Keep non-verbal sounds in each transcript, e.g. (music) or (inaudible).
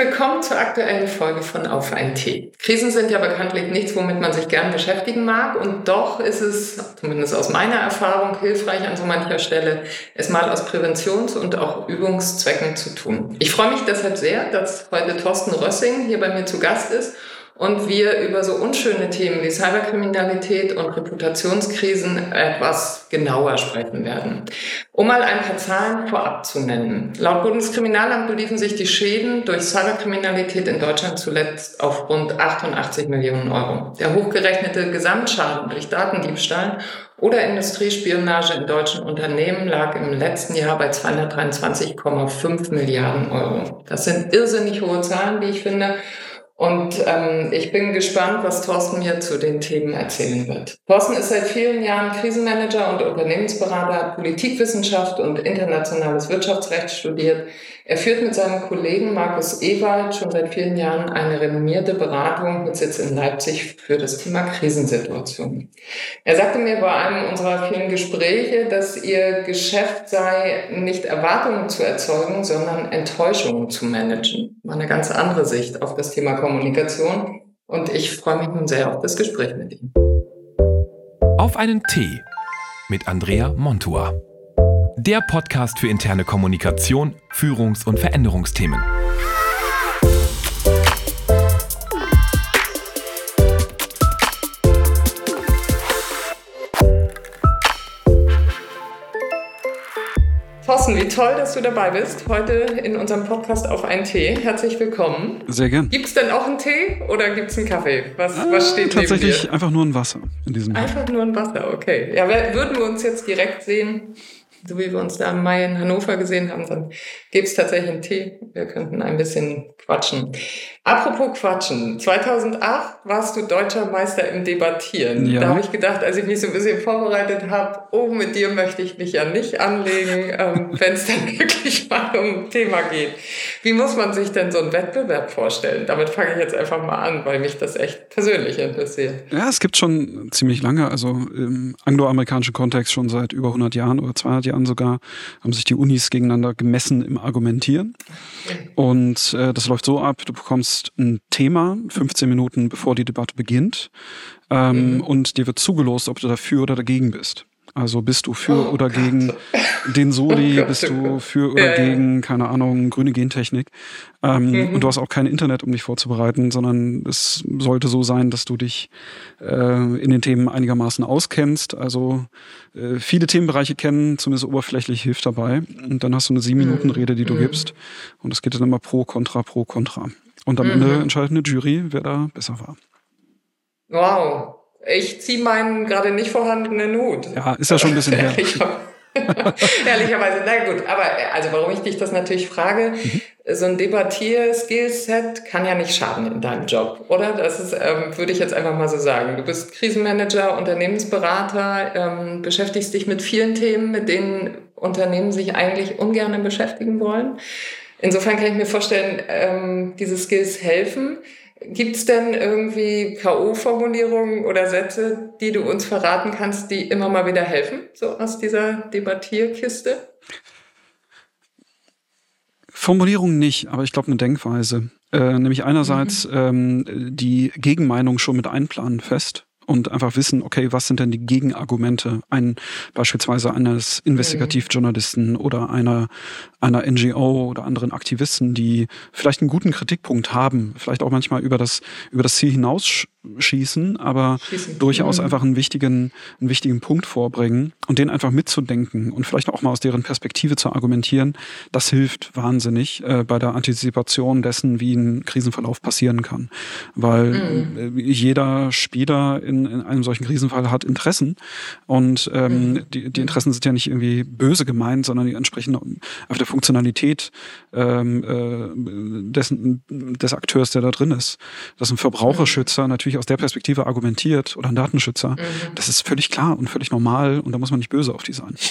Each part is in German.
willkommen zur aktuellen Folge von Auf ein Tee. Krisen sind ja bekanntlich nichts, womit man sich gern beschäftigen mag. Und doch ist es, zumindest aus meiner Erfahrung, hilfreich an so mancher Stelle, es mal aus Präventions- und auch Übungszwecken zu tun. Ich freue mich deshalb sehr, dass heute Thorsten Rössing hier bei mir zu Gast ist und wir über so unschöne Themen wie Cyberkriminalität und Reputationskrisen etwas genauer sprechen werden. Um mal ein paar Zahlen vorab zu nennen. Laut Bundeskriminalamt beliefen sich die Schäden durch Cyberkriminalität in Deutschland zuletzt auf rund 88 Millionen Euro. Der hochgerechnete Gesamtschaden durch Datendiebstahl oder Industriespionage in deutschen Unternehmen lag im letzten Jahr bei 223,5 Milliarden Euro. Das sind irrsinnig hohe Zahlen, wie ich finde. Und ähm, ich bin gespannt, was Thorsten mir zu den Themen erzählen wird. Thorsten ist seit vielen Jahren Krisenmanager und Unternehmensberater, Politikwissenschaft und internationales Wirtschaftsrecht studiert. Er führt mit seinem Kollegen Markus Ewald schon seit vielen Jahren eine renommierte Beratung mit Sitz in Leipzig für das Thema Krisensituationen. Er sagte mir bei einem unserer vielen Gespräche, dass ihr Geschäft sei, nicht Erwartungen zu erzeugen, sondern Enttäuschungen zu managen. War eine ganz andere Sicht auf das Thema Kommunikation und ich freue mich nun sehr auf das Gespräch mit ihm. Auf einen Tee mit Andrea Montua. Der Podcast für interne Kommunikation, Führungs- und Veränderungsthemen. Thorsten, wie toll, dass du dabei bist. Heute in unserem Podcast auf einen Tee. Herzlich willkommen. Sehr gern. Gibt es denn auch einen Tee oder gibt es einen Kaffee? Was, ah, was steht Tatsächlich neben dir? einfach nur ein Wasser in diesem Einfach nur ein Wasser, okay. Ja, würden wir uns jetzt direkt sehen, so wie wir uns da im Mai in Hannover gesehen haben, dann gäbe es tatsächlich einen Tee. Wir könnten ein bisschen quatschen. Apropos quatschen. 2008 warst du deutscher Meister im Debattieren. Ja. Da habe ich gedacht, als ich mich so ein bisschen vorbereitet habe, oh, mit dir möchte ich mich ja nicht anlegen, (laughs) ähm, wenn es dann wirklich mal um ein Thema geht. Wie muss man sich denn so einen Wettbewerb vorstellen? Damit fange ich jetzt einfach mal an, weil mich das echt persönlich interessiert. Ja, es gibt schon ziemlich lange, also im angloamerikanischen Kontext schon seit über 100 Jahren oder 200 Jahren sogar, haben sich die Unis gegeneinander gemessen im Argumentieren. Und äh, das läuft so ab, du bekommst ein Thema 15 Minuten bevor die Debatte beginnt ähm, mhm. und dir wird zugelost, ob du dafür oder dagegen bist. Also bist du für oh, oder Gott. gegen den Soli, oh bist du für oder ja, gegen, keine Ahnung, grüne Gentechnik. Ähm, mhm. Und du hast auch kein Internet, um dich vorzubereiten, sondern es sollte so sein, dass du dich äh, in den Themen einigermaßen auskennst. Also äh, viele Themenbereiche kennen, zumindest oberflächlich hilft dabei. Und dann hast du eine sieben Minuten mhm. Die du mhm. gibst. Und es geht dann immer pro, contra, pro, contra. Und am Ende mhm. entscheidet eine Jury, wer da besser war. Wow, ich ziehe meinen gerade nicht vorhandenen Hut. Ja, ist ja schon ein bisschen her. (laughs) (laughs) Ehrlicherweise, na gut, aber also warum ich dich das natürlich frage, mhm. so ein Debattier-Skillset kann ja nicht schaden in deinem Job, oder? Das ist, ähm, würde ich jetzt einfach mal so sagen. Du bist Krisenmanager, Unternehmensberater, ähm, beschäftigst dich mit vielen Themen, mit denen Unternehmen sich eigentlich ungern beschäftigen wollen. Insofern kann ich mir vorstellen, ähm, diese Skills helfen. Gibt es denn irgendwie K.O.-Formulierungen oder Sätze, die du uns verraten kannst, die immer mal wieder helfen, so aus dieser Debattierkiste? Formulierungen nicht, aber ich glaube eine Denkweise. Äh, nämlich einerseits mhm. ähm, die Gegenmeinung schon mit einplanen fest und einfach wissen, okay, was sind denn die Gegenargumente ein beispielsweise eines Investigativjournalisten oder einer einer NGO oder anderen Aktivisten, die vielleicht einen guten Kritikpunkt haben, vielleicht auch manchmal über das über das Ziel hinausschießen, aber Schießen. durchaus mhm. einfach einen wichtigen einen wichtigen Punkt vorbringen und den einfach mitzudenken und vielleicht auch mal aus deren Perspektive zu argumentieren, das hilft wahnsinnig äh, bei der Antizipation dessen, wie ein Krisenverlauf passieren kann, weil mhm. äh, jeder Spieler in, in einem solchen Krisenfall hat Interessen und ähm, mhm. die, die Interessen sind ja nicht irgendwie böse gemeint, sondern die entsprechen auf der Funktionalität ähm, äh, dessen, des Akteurs, der da drin ist. Dass ein Verbraucherschützer mhm. natürlich aus der Perspektive argumentiert oder ein Datenschützer, mhm. das ist völlig klar und völlig normal und da muss man nicht böse auf die sein. (laughs)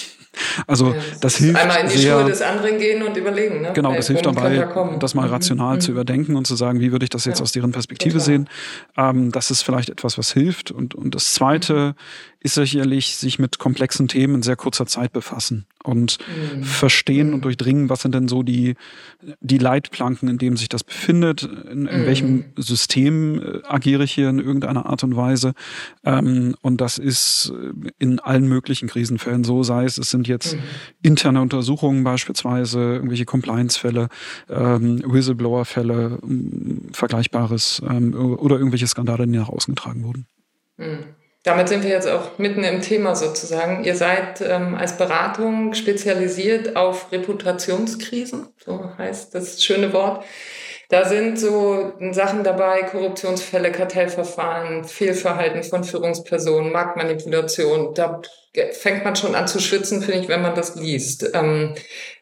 Also ja, das, das hilft einmal in die sehr, Schuhe des anderen gehen und überlegen. Ne? Genau, das hilft dabei, das mal rational mhm. zu überdenken und zu sagen, wie würde ich das jetzt ja. aus deren Perspektive Total. sehen. Ähm, das ist vielleicht etwas, was hilft. Und, und das Zweite ist sicherlich sich mit komplexen Themen in sehr kurzer Zeit befassen und mhm. verstehen mhm. und durchdringen, was sind denn so die, die Leitplanken, in dem sich das befindet, in, in mhm. welchem System äh, agiere ich hier in irgendeiner Art und Weise. Ähm, und das ist äh, in allen möglichen Krisenfällen so, sei es, es sind jetzt mhm. interne Untersuchungen beispielsweise, irgendwelche Compliance-Fälle, ähm, Whistleblower-Fälle, Vergleichbares ähm, oder irgendwelche Skandale, die nach außen getragen wurden. Mhm. Damit sind wir jetzt auch mitten im Thema sozusagen. Ihr seid ähm, als Beratung spezialisiert auf Reputationskrisen, so heißt das schöne Wort. Da sind so Sachen dabei, Korruptionsfälle, Kartellverfahren, Fehlverhalten von Führungspersonen, Marktmanipulation. Da fängt man schon an zu schwitzen, finde ich, wenn man das liest. Ähm,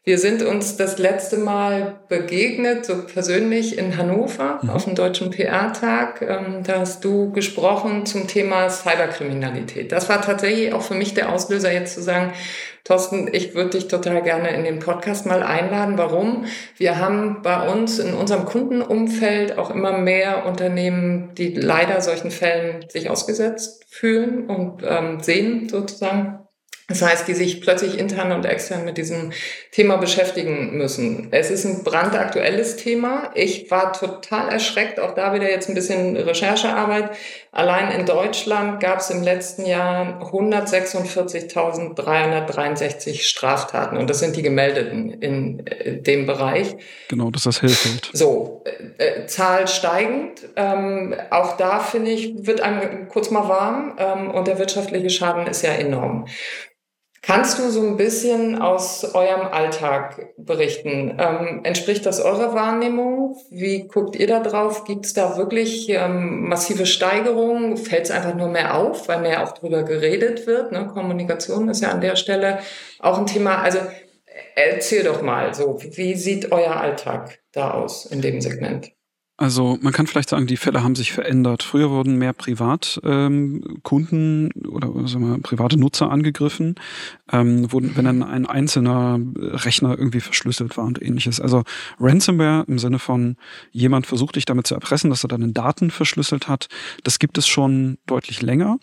wir sind uns das letzte Mal begegnet, so persönlich in Hannover mhm. auf dem Deutschen PR-Tag. Ähm, da hast du gesprochen zum Thema Cyberkriminalität. Das war tatsächlich auch für mich der Auslöser, jetzt zu sagen, Thorsten, ich würde dich total gerne in den Podcast mal einladen. Warum? Wir haben bei uns in unserem Kundenumfeld auch immer mehr Unternehmen, die leider solchen Fällen sich ausgesetzt fühlen und ähm, sehen sozusagen. Das heißt, die sich plötzlich intern und extern mit diesem Thema beschäftigen müssen. Es ist ein brandaktuelles Thema. Ich war total erschreckt, auch da wieder jetzt ein bisschen Recherchearbeit. Allein in Deutschland gab es im letzten Jahr 146.363 Straftaten und das sind die gemeldeten in äh, dem Bereich. Genau, das ist das Hilfeld. So, äh, äh, Zahl steigend. Ähm, auch da finde ich, wird einem kurz mal warm ähm, und der wirtschaftliche Schaden ist ja enorm. Kannst du so ein bisschen aus eurem Alltag berichten? Ähm, entspricht das eurer Wahrnehmung? Wie guckt ihr da drauf? Gibt es da wirklich ähm, massive Steigerungen? Fällt es einfach nur mehr auf, weil mehr auch drüber geredet wird? Ne? Kommunikation ist ja an der Stelle auch ein Thema. Also erzähl doch mal, so wie sieht euer Alltag da aus in dem Segment? Also man kann vielleicht sagen, die Fälle haben sich verändert. Früher wurden mehr Privatkunden ähm, oder sagen wir, private Nutzer angegriffen, ähm, wurden, wenn dann ein einzelner Rechner irgendwie verschlüsselt war und ähnliches. Also Ransomware im Sinne von jemand versucht dich damit zu erpressen, dass er deine Daten verschlüsselt hat, das gibt es schon deutlich länger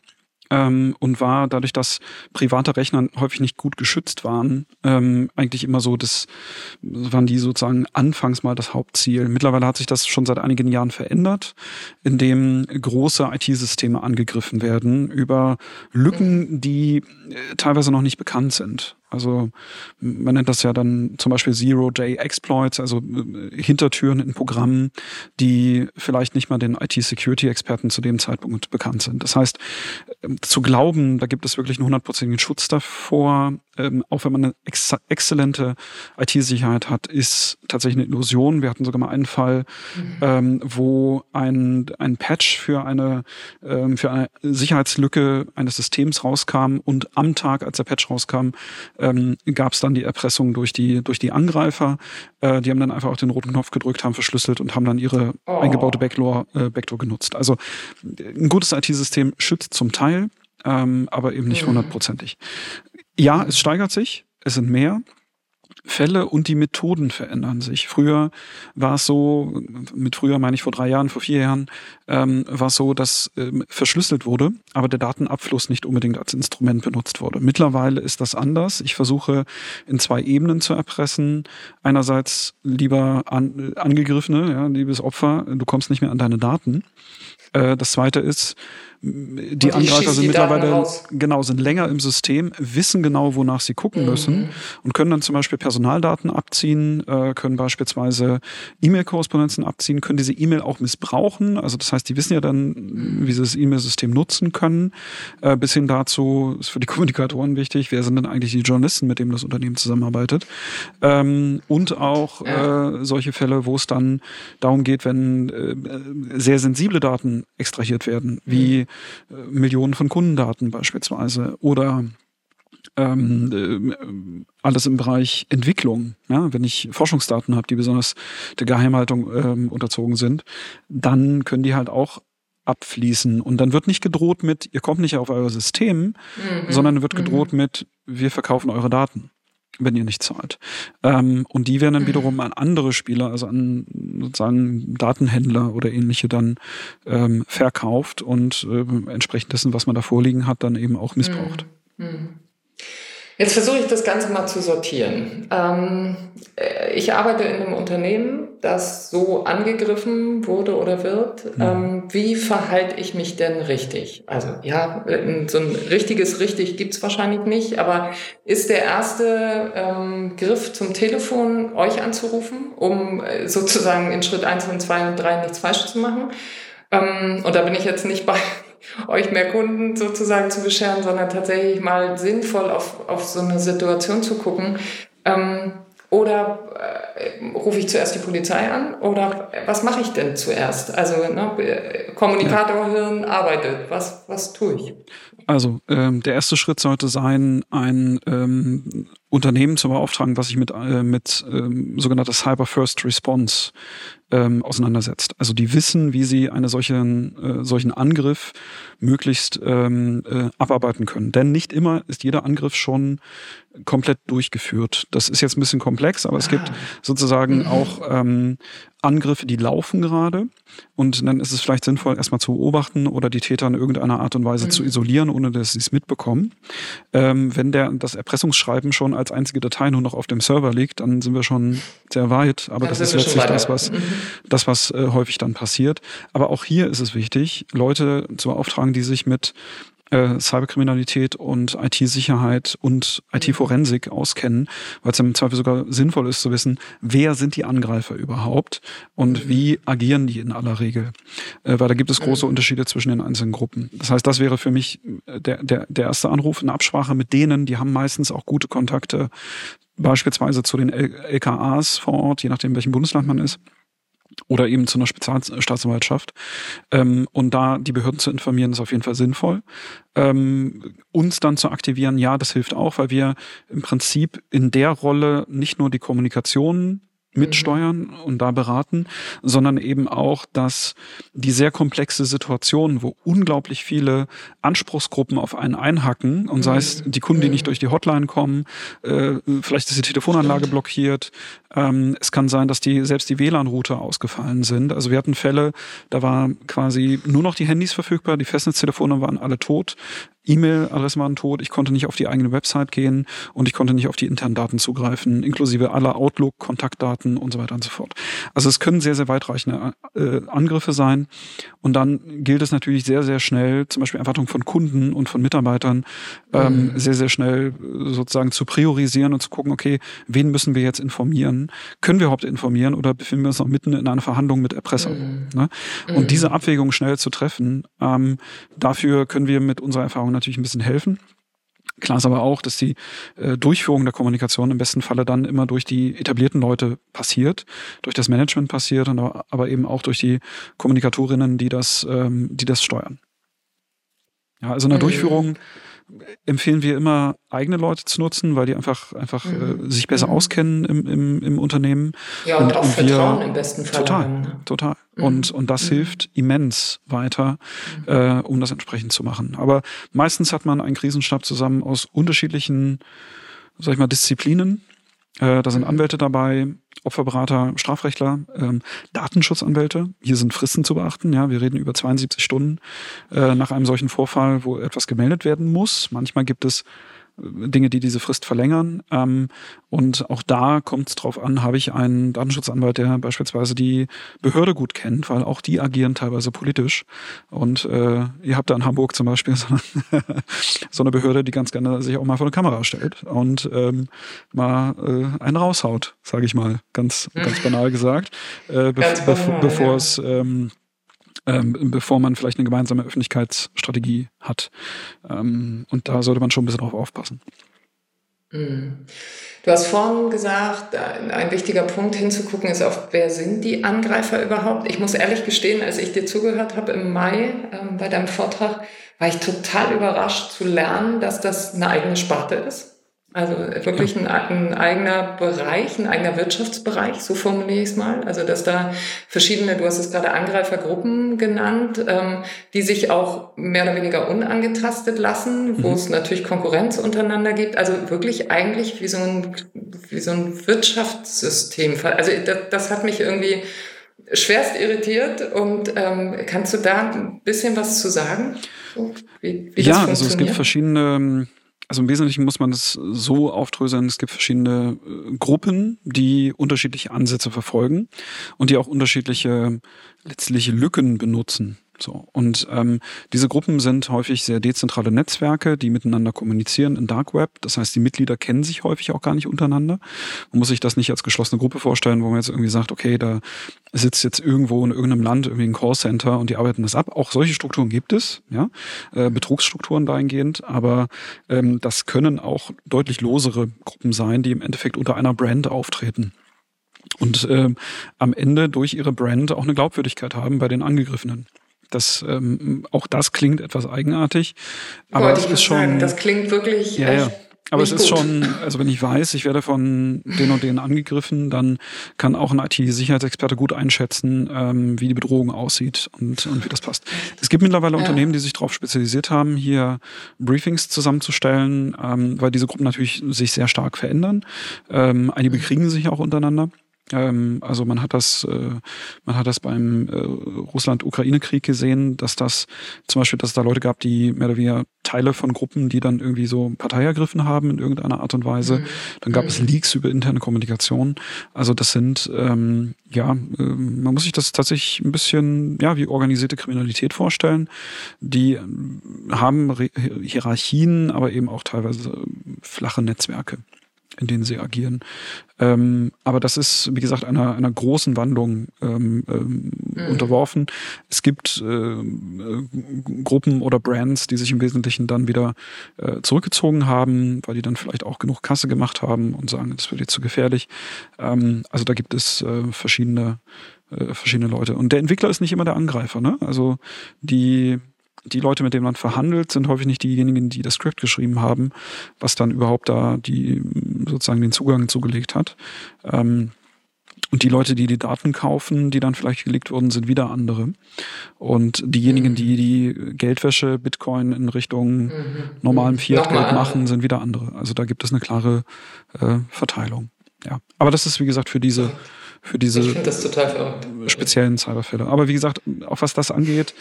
ähm, und war dadurch, dass private Rechner häufig nicht gut geschützt waren, ähm, eigentlich immer so, das waren die sozusagen anfangs mal das Hauptziel. Mittlerweile hat sich das schon seit einigen Jahren verändert, indem große IT-Systeme angegriffen werden über Lücken, die äh, teilweise noch nicht bekannt sind. Also man nennt das ja dann zum Beispiel Zero-Day-Exploits, also äh, Hintertüren in Programmen, die vielleicht nicht mal den IT-Security-Experten zu dem Zeitpunkt bekannt sind. Das heißt, ähm, zu glauben, da gibt es wirklich einen hundertprozentigen Schutz davor, ähm, auch wenn man eine ex exzellente IT-Sicherheit hat, ist tatsächlich eine Illusion. Wir hatten sogar mal einen Fall, mhm. ähm, wo ein, ein Patch für eine, für eine Sicherheitslücke eines Systems rauskam und am Tag, als der Patch rauskam, ähm, gab es dann die Erpressung durch die, durch die Angreifer. Äh, die haben dann einfach auch den roten Knopf gedrückt, haben verschlüsselt und haben dann ihre oh. eingebaute Backdoor, äh, Backdoor genutzt. Also ein gutes IT-System schützt zum Teil, ähm, aber eben nicht mhm. hundertprozentig. Ja, es steigert sich, es sind mehr. Fälle und die Methoden verändern sich. Früher war es so, mit früher meine ich vor drei Jahren, vor vier Jahren, ähm, war es so, dass ähm, verschlüsselt wurde, aber der Datenabfluss nicht unbedingt als Instrument benutzt wurde. Mittlerweile ist das anders. Ich versuche in zwei Ebenen zu erpressen. Einerseits lieber an, Angegriffene, ja, liebes Opfer, du kommst nicht mehr an deine Daten. Äh, das zweite ist, die, Angreifer sind mittlerweile genau sind länger im System, wissen genau, wonach sie gucken mhm. müssen und können dann zum Beispiel Personaldaten abziehen, äh, können beispielsweise E-Mail-Korrespondenzen abziehen, können diese E-Mail auch missbrauchen. Also das heißt, die wissen ja dann, wie sie das E-Mail-System nutzen können. Äh, bis hin dazu ist für die (laughs) Kommunikatoren wichtig, wer sind denn eigentlich die Journalisten, mit denen das Unternehmen zusammenarbeitet. Ähm, und auch ja. äh, solche Fälle, wo es dann darum geht, wenn äh, sehr sensible Daten extrahiert werden, wie mhm äh, Millionen von Kundendaten beispielsweise oder ähm, äh, alles im Bereich Entwicklung. Ja, wenn ich Forschungsdaten habe, die besonders der Geheimhaltung ähm, unterzogen sind, dann können die halt auch abfließen. Und dann wird nicht gedroht mit, ihr kommt nicht auf euer System, mhm. sondern wird gedroht mhm. mit, wir verkaufen eure Daten. Wenn ihr nicht zahlt. Ähm, und die werden dann wiederum an andere Spieler, also an sozusagen Datenhändler oder ähnliche dann ähm, verkauft und äh, entsprechend dessen, was man da vorliegen hat, dann eben auch missbraucht. Mhm. Jetzt versuche ich das Ganze mal zu sortieren. Ähm, äh, ich arbeite in einem Unternehmen, das so angegriffen wurde oder wird. Mhm. Ähm, wie verhalte ich mich denn richtig? Also ja, so ein richtiges richtig gibt's wahrscheinlich nicht, aber ist der erste ähm, Griff zum Telefon, euch anzurufen, um äh, sozusagen in Schritt eins und zwei und drei nichts falsch zu machen? Ähm, und da bin ich jetzt nicht bei euch mehr Kunden sozusagen zu bescheren, sondern tatsächlich mal sinnvoll auf, auf so eine Situation zu gucken. Ähm, oder äh, rufe ich zuerst die Polizei an? Oder was mache ich denn zuerst? Also ne, Kommunikatorhirn arbeitet. Was, was tue ich? Also ähm, der erste Schritt sollte sein, ein ähm, Unternehmen zu beauftragen, was sich mit, äh, mit ähm, sogenannter Cyber First Response ähm, auseinandersetzt. Also die wissen, wie sie einen solchen, äh, solchen Angriff möglichst ähm, äh, abarbeiten können. Denn nicht immer ist jeder Angriff schon komplett durchgeführt. Das ist jetzt ein bisschen komplex, aber es gibt ah. sozusagen mhm. auch ähm, Angriffe, die laufen gerade. Und dann ist es vielleicht sinnvoll, erstmal zu beobachten oder die Täter in irgendeiner Art und Weise mhm. zu isolieren, ohne dass sie es mitbekommen. Ähm, wenn der, das Erpressungsschreiben schon als einzige Datei nur noch auf dem Server liegt, dann sind wir schon sehr weit. Aber dann das ist letztlich das, was, mhm. das, was äh, häufig dann passiert. Aber auch hier ist es wichtig, Leute zu beauftragen, die sich mit äh, Cyberkriminalität und IT-Sicherheit und IT-Forensik auskennen, weil es im Zweifel sogar sinnvoll ist zu wissen, wer sind die Angreifer überhaupt und wie agieren die in aller Regel. Äh, weil da gibt es große Unterschiede zwischen den einzelnen Gruppen. Das heißt, das wäre für mich äh, der, der, der erste Anruf, eine Absprache mit denen, die haben meistens auch gute Kontakte beispielsweise zu den LKAs vor Ort, je nachdem, welchem Bundesland man ist oder eben zu einer Spezialstaatsanwaltschaft. Ähm, und da die Behörden zu informieren, ist auf jeden Fall sinnvoll. Ähm, uns dann zu aktivieren, ja, das hilft auch, weil wir im Prinzip in der Rolle nicht nur die Kommunikation mitsteuern und da beraten, sondern eben auch, dass die sehr komplexe Situation, wo unglaublich viele Anspruchsgruppen auf einen einhacken und sei es die Kunden, die nicht durch die Hotline kommen, äh, vielleicht ist die Telefonanlage blockiert, ähm, es kann sein, dass die selbst die WLAN-Router ausgefallen sind. Also wir hatten Fälle, da war quasi nur noch die Handys verfügbar, die Festnetztelefone waren alle tot. E-Mail-Adressen waren tot, ich konnte nicht auf die eigene Website gehen und ich konnte nicht auf die internen Daten zugreifen, inklusive aller Outlook-Kontaktdaten und so weiter und so fort. Also es können sehr, sehr weitreichende äh, Angriffe sein. Und dann gilt es natürlich sehr, sehr schnell, zum Beispiel Erwartungen von Kunden und von Mitarbeitern, ähm, mhm. sehr, sehr schnell äh, sozusagen zu priorisieren und zu gucken, okay, wen müssen wir jetzt informieren? Können wir überhaupt informieren oder befinden wir uns noch mitten in einer Verhandlung mit Erpressern? Mhm. Ne? Und mhm. diese Abwägung schnell zu treffen, ähm, dafür können wir mit unserer Erfahrung natürlich ein bisschen helfen. Klar ist aber auch, dass die äh, Durchführung der Kommunikation im besten Falle dann immer durch die etablierten Leute passiert, durch das Management passiert, aber eben auch durch die Kommunikatorinnen, die das, ähm, die das steuern. Ja, also in der mhm. Durchführung empfehlen wir immer, eigene Leute zu nutzen, weil die einfach, einfach mhm. äh, sich besser mhm. auskennen im, im, im Unternehmen. Ja, und, und auch Vertrauen wir, im besten Fall. Total, ne? total. Mhm. Und, und das mhm. hilft immens weiter, mhm. äh, um das entsprechend zu machen. Aber meistens hat man einen Krisenstab zusammen aus unterschiedlichen, sag ich mal, Disziplinen. Äh, da sind mhm. Anwälte dabei, Opferberater, Strafrechtler, ähm, Datenschutzanwälte. Hier sind Fristen zu beachten. Ja, wir reden über 72 Stunden äh, nach einem solchen Vorfall, wo etwas gemeldet werden muss. Manchmal gibt es Dinge, die diese Frist verlängern. Ähm, und auch da kommt es drauf an, habe ich einen Datenschutzanwalt, der beispielsweise die Behörde gut kennt, weil auch die agieren teilweise politisch. Und äh, ihr habt da in Hamburg zum Beispiel (laughs) so, so, eine Behörde, die ganz gerne sich auch mal vor eine Kamera stellt und ähm, mal äh, einen raushaut, sage ich mal, ganz, ganz banal gesagt, äh, be be bevor es ähm, ähm, bevor man vielleicht eine gemeinsame Öffentlichkeitsstrategie hat. Ähm, und da sollte man schon ein bisschen drauf aufpassen. Mhm. Du hast vorhin gesagt, ein wichtiger Punkt hinzugucken ist auf, wer sind die Angreifer überhaupt? Ich muss ehrlich gestehen, als ich dir zugehört habe im Mai ähm, bei deinem Vortrag, war ich total überrascht zu lernen, dass das eine eigene Sparte ist. Also wirklich ein, ein, eigener Bereich, ein eigener Wirtschaftsbereich, so formuliere ich es mal. Also dass da verschiedene, du hast es gerade Angreifergruppen genannt, ähm, die sich auch mehr oder weniger unangetastet lassen, wo mhm. es natürlich Konkurrenz untereinander gibt. Also wirklich eigentlich wie so ein, wie so ein Wirtschaftssystem. Also das, das hat mich irgendwie schwerst irritiert. Und ähm, kannst du da ein bisschen was zu sagen? So, wie, wie ja, also es gibt verschiedene also im Wesentlichen muss man es so aufdröseln, es gibt verschiedene äh, Gruppen, die unterschiedliche Ansätze verfolgen und die auch unterschiedliche letztliche Lücken benutzen. So. Und ähm, diese Gruppen sind häufig sehr dezentrale Netzwerke, die miteinander kommunizieren im Dark Web. Das heißt, die Mitglieder kennen sich häufig auch gar nicht untereinander. Man muss sich das nicht als geschlossene Gruppe vorstellen, wo man jetzt irgendwie sagt, okay, da sitzt jetzt irgendwo in irgendeinem Land irgendwie ein Callcenter und die arbeiten das ab. Auch solche Strukturen gibt es, ja, äh, Betrugsstrukturen dahingehend, aber ähm, das können auch deutlich losere Gruppen sein, die im Endeffekt unter einer Brand auftreten und äh, am Ende durch ihre Brand auch eine Glaubwürdigkeit haben bei den Angegriffenen. Das, ähm, auch das klingt etwas eigenartig. Aber es ist schon. Sagen, das klingt wirklich. Ja, ja. Aber es ist gut. schon, also wenn ich weiß, ich werde von den und denen angegriffen, dann kann auch ein IT-Sicherheitsexperte gut einschätzen, ähm, wie die Bedrohung aussieht und, und wie das passt. Es gibt mittlerweile ja. Unternehmen, die sich darauf spezialisiert haben, hier Briefings zusammenzustellen, ähm, weil diese Gruppen natürlich sich sehr stark verändern. Ähm, einige bekriegen sich auch untereinander. Ähm, also man hat das, äh, man hat das beim äh, Russland-Ukraine-Krieg gesehen, dass das zum Beispiel, dass es da Leute gab, die mehr oder weniger Teile von Gruppen, die dann irgendwie so Partei ergriffen haben in irgendeiner Art und Weise. Mhm. Dann gab mhm. es Leaks über interne Kommunikation. Also das sind ähm, ja, äh, man muss sich das tatsächlich ein bisschen ja wie organisierte Kriminalität vorstellen. Die haben Re Hierarchien, aber eben auch teilweise flache Netzwerke in denen sie agieren. Ähm, aber das ist, wie gesagt, einer, einer großen Wandlung ähm, ähm, mhm. unterworfen. Es gibt äh, äh, Gruppen oder Brands, die sich im Wesentlichen dann wieder äh, zurückgezogen haben, weil die dann vielleicht auch genug Kasse gemacht haben und sagen, das wird jetzt zu gefährlich. Ähm, also da gibt es äh, verschiedene, äh, verschiedene Leute. Und der Entwickler ist nicht immer der Angreifer. Ne? Also die die Leute, mit denen man verhandelt, sind häufig nicht diejenigen, die das Skript geschrieben haben, was dann überhaupt da die sozusagen den Zugang zugelegt hat. Ähm, und die Leute, die die Daten kaufen, die dann vielleicht gelegt wurden, sind wieder andere. Und diejenigen, mhm. die die Geldwäsche, Bitcoin in Richtung mhm. normalem Fiat-Geld machen, sind wieder andere. Also da gibt es eine klare äh, Verteilung. Ja, aber das ist wie gesagt für diese für diese speziellen Cyberfälle. Aber wie gesagt, auch was das angeht,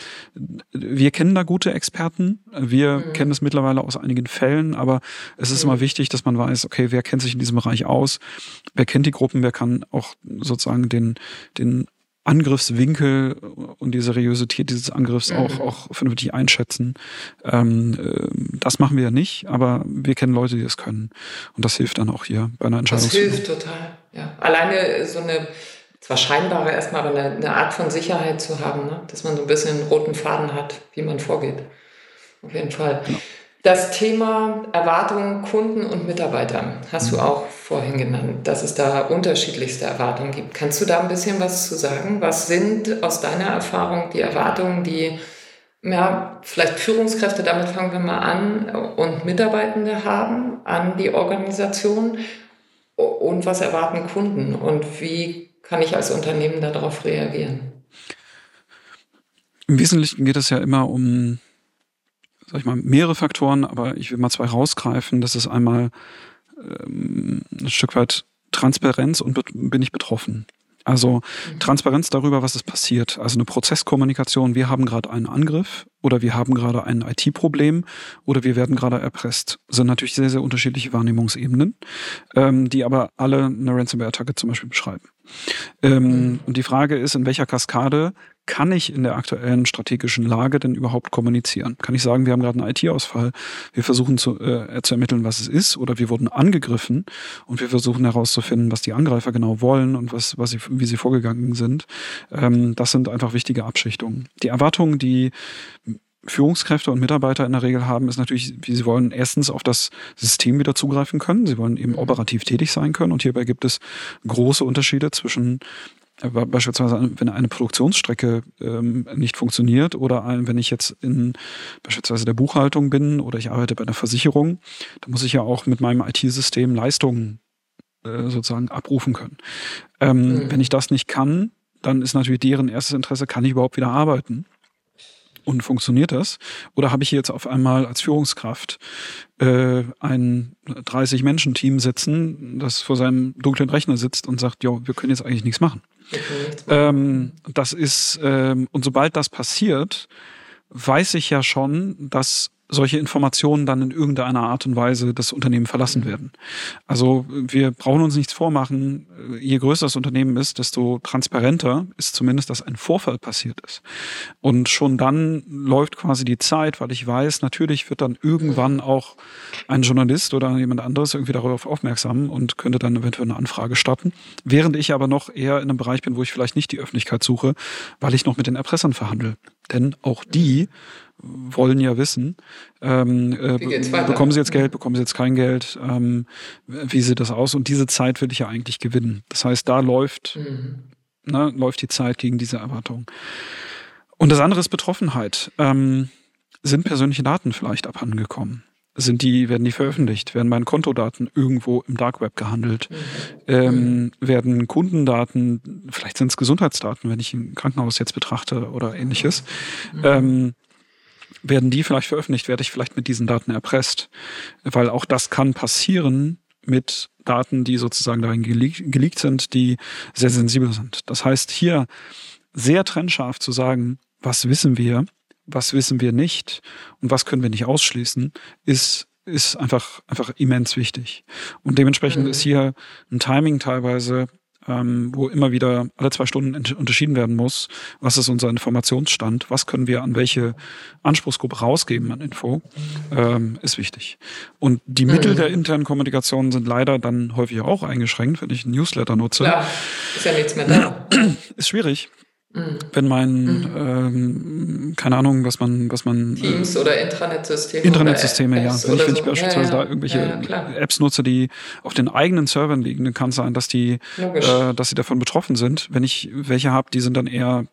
wir kennen da gute Experten. Wir mhm. kennen es mittlerweile aus einigen Fällen, aber es ist mhm. immer wichtig, dass man weiß, okay, wer kennt sich in diesem Bereich aus? Wer kennt die Gruppen? Wer kann auch sozusagen den, den Angriffswinkel und die Seriosität dieses Angriffs mhm. auch, auch vernünftig einschätzen. Ähm, äh, das machen wir ja nicht, aber wir kennen Leute, die das können. Und das hilft dann auch hier bei einer Entscheidung. Das hilft total. Ja, alleine so eine, zwar scheinbare erstmal, aber eine, eine Art von Sicherheit zu haben, ne? dass man so ein bisschen einen roten Faden hat, wie man vorgeht. Auf jeden Fall. Ja. Das Thema Erwartungen Kunden und Mitarbeiter hast du auch vorhin genannt, dass es da unterschiedlichste Erwartungen gibt. Kannst du da ein bisschen was zu sagen? Was sind aus deiner Erfahrung die Erwartungen, die ja, vielleicht Führungskräfte, damit fangen wir mal an, und Mitarbeitende haben an die Organisation und was erwarten Kunden und wie kann ich als Unternehmen darauf reagieren? Im Wesentlichen geht es ja immer um, sag ich mal, mehrere Faktoren, aber ich will mal zwei rausgreifen. Das ist einmal ähm, ein Stück weit Transparenz und bin ich betroffen. Also mhm. Transparenz darüber, was ist passiert. Also eine Prozesskommunikation, wir haben gerade einen Angriff oder wir haben gerade ein IT-Problem oder wir werden gerade erpresst. Das sind natürlich sehr, sehr unterschiedliche Wahrnehmungsebenen, ähm, die aber alle eine Ransomware-Attacke zum Beispiel beschreiben. Ähm, mhm. Und die Frage ist, in welcher Kaskade kann ich in der aktuellen strategischen Lage denn überhaupt kommunizieren? Kann ich sagen, wir haben gerade einen IT-Ausfall, wir versuchen zu, äh, zu ermitteln, was es ist, oder wir wurden angegriffen und wir versuchen herauszufinden, was die Angreifer genau wollen und was, was sie, wie sie vorgegangen sind. Ähm, das sind einfach wichtige Abschichtungen. Die Erwartungen, die Führungskräfte und Mitarbeiter in der Regel haben, ist natürlich, wie sie wollen, erstens auf das System wieder zugreifen können. Sie wollen eben mhm. operativ tätig sein können. Und hierbei gibt es große Unterschiede zwischen beispielsweise wenn eine Produktionsstrecke ähm, nicht funktioniert oder ein, wenn ich jetzt in beispielsweise der Buchhaltung bin oder ich arbeite bei einer Versicherung, dann muss ich ja auch mit meinem IT-System Leistungen äh, sozusagen abrufen können. Ähm, mhm. Wenn ich das nicht kann, dann ist natürlich deren erstes Interesse, kann ich überhaupt wieder arbeiten? Und funktioniert das? Oder habe ich jetzt auf einmal als Führungskraft äh, ein 30-Menschen-Team sitzen, das vor seinem dunklen Rechner sitzt und sagt, ja, wir können jetzt eigentlich nichts machen. Ähm, das ist, ähm, und sobald das passiert, weiß ich ja schon, dass solche Informationen dann in irgendeiner Art und Weise das Unternehmen verlassen werden. Also wir brauchen uns nichts vormachen. Je größer das Unternehmen ist, desto transparenter ist zumindest, dass ein Vorfall passiert ist. Und schon dann läuft quasi die Zeit, weil ich weiß, natürlich wird dann irgendwann auch ein Journalist oder jemand anderes irgendwie darauf aufmerksam und könnte dann eventuell eine Anfrage starten. Während ich aber noch eher in einem Bereich bin, wo ich vielleicht nicht die Öffentlichkeit suche, weil ich noch mit den Erpressern verhandle. Denn auch die wollen ja wissen, ähm, äh, bekommen sie jetzt Geld, bekommen sie jetzt kein Geld, ähm, wie sieht das aus? Und diese Zeit will ich ja eigentlich gewinnen. Das heißt, da läuft, mhm. ne, läuft die Zeit gegen diese Erwartung. Und das andere ist Betroffenheit. Ähm, sind persönliche Daten vielleicht abhandengekommen? Sind die, werden die veröffentlicht? Werden meine Kontodaten irgendwo im Dark Web gehandelt? Mhm. Ähm, werden Kundendaten, vielleicht sind es Gesundheitsdaten, wenn ich ein Krankenhaus jetzt betrachte oder ähnliches, mhm. ähm, werden die vielleicht veröffentlicht, werde ich vielleicht mit diesen Daten erpresst. Weil auch das kann passieren mit Daten, die sozusagen darin geleakt sind, die sehr sensibel sind. Das heißt, hier sehr trennscharf zu sagen, was wissen wir, was wissen wir nicht und was können wir nicht ausschließen, ist ist einfach einfach immens wichtig. Und dementsprechend mhm. ist hier ein Timing teilweise ähm, wo immer wieder alle zwei Stunden unterschieden werden muss, was ist unser Informationsstand, was können wir an welche Anspruchsgruppe rausgeben an Info, ähm, ist wichtig. Und die Mittel mhm. der internen Kommunikation sind leider dann häufig auch eingeschränkt, wenn ich ein Newsletter nutze. Klar, ist ja nichts mehr da. Ist schwierig. Mhm. Wenn mein, mhm. ähm, keine Ahnung, was man, was man. Äh, Teams äh, oder Intranetsysteme. Intranetsysteme, ja. Wenn ich, wenn ich beispielsweise ja, ja. da irgendwelche ja, Apps nutze, die auf den eigenen Servern liegen, dann kann es sein, dass die, äh, dass sie davon betroffen sind. Wenn ich welche habe, die sind dann eher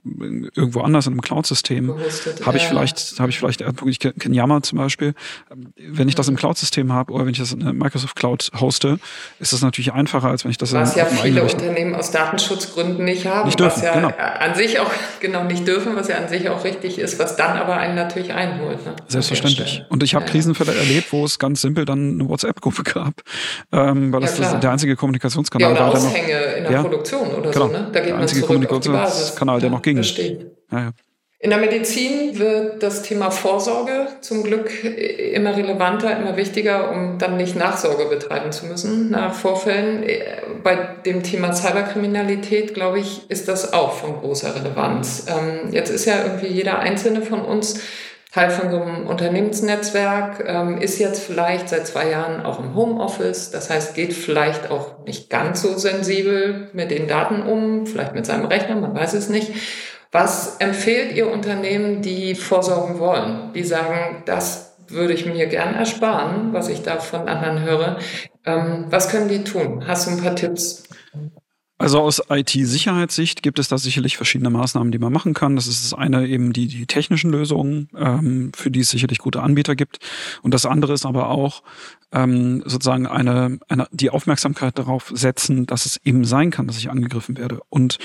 irgendwo anders in einem Cloud-System, habe ich vielleicht, habe ich vielleicht, ich kenne Yammer zum Beispiel. Wenn ich das im Cloud-System habe oder wenn ich das in der Microsoft Cloud hoste, ist das natürlich einfacher, als wenn ich das was ja viele Unternehmen aus Datenschutzgründen nicht haben. Nicht dürfen, was ja genau. an sich sich auch genau nicht dürfen, was ja an sich auch richtig ist, was dann aber einen natürlich einholt. Ne? Selbstverständlich. Und ich habe ja. Krisenfälle erlebt, wo es ganz simpel dann eine WhatsApp-Gruppe (laughs) gab, ähm, weil ja, das, das der einzige Kommunikationskanal ja, oder war. Aushänge noch, in der ja, Produktion oder genau, so. Ne? Da geht der einzige Kommunikationskanal, der noch ging. Verstehe. Ja, ja. In der Medizin wird das Thema Vorsorge zum Glück immer relevanter, immer wichtiger, um dann nicht Nachsorge betreiben zu müssen nach Vorfällen. Bei dem Thema Cyberkriminalität, glaube ich, ist das auch von großer Relevanz. Ähm, jetzt ist ja irgendwie jeder Einzelne von uns Teil von so einem Unternehmensnetzwerk, ähm, ist jetzt vielleicht seit zwei Jahren auch im Homeoffice. Das heißt, geht vielleicht auch nicht ganz so sensibel mit den Daten um, vielleicht mit seinem Rechner, man weiß es nicht. Was empfehlt Ihr Unternehmen, die vorsorgen wollen? Die sagen, das würde ich mir gern ersparen, was ich da von anderen höre. Ähm, was können die tun? Hast du ein paar Tipps? Also aus IT-Sicherheitssicht gibt es da sicherlich verschiedene Maßnahmen, die man machen kann. Das ist das eine eben die, die technischen Lösungen, ähm, für die es sicherlich gute Anbieter gibt. Und das andere ist aber auch ähm, sozusagen eine, eine die Aufmerksamkeit darauf setzen, dass es eben sein kann, dass ich angegriffen werde. Und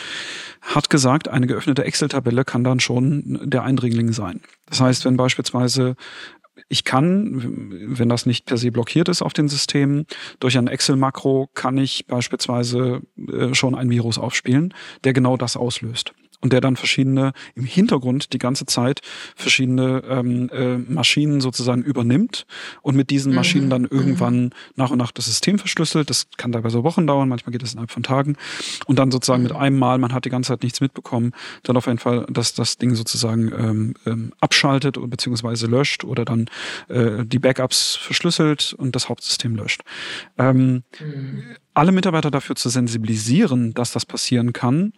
hat gesagt, eine geöffnete Excel-Tabelle kann dann schon der Eindringling sein. Das heißt, wenn beispielsweise ich kann, wenn das nicht per se blockiert ist auf den Systemen, durch ein Excel-Makro kann ich beispielsweise äh, schon ein Virus aufspielen, der genau das auslöst und der dann verschiedene im Hintergrund die ganze Zeit verschiedene ähm, äh, Maschinen sozusagen übernimmt und mit diesen mhm. Maschinen dann irgendwann mhm. nach und nach das System verschlüsselt. Das kann teilweise Wochen dauern, manchmal geht es innerhalb von Tagen und dann sozusagen mhm. mit einem Mal, man hat die ganze Zeit nichts mitbekommen, dann auf jeden Fall, dass das Ding sozusagen ähm, ähm, abschaltet oder beziehungsweise löscht oder dann äh, die Backups verschlüsselt und das Hauptsystem löscht. Ähm, mhm alle Mitarbeiter dafür zu sensibilisieren, dass das passieren kann.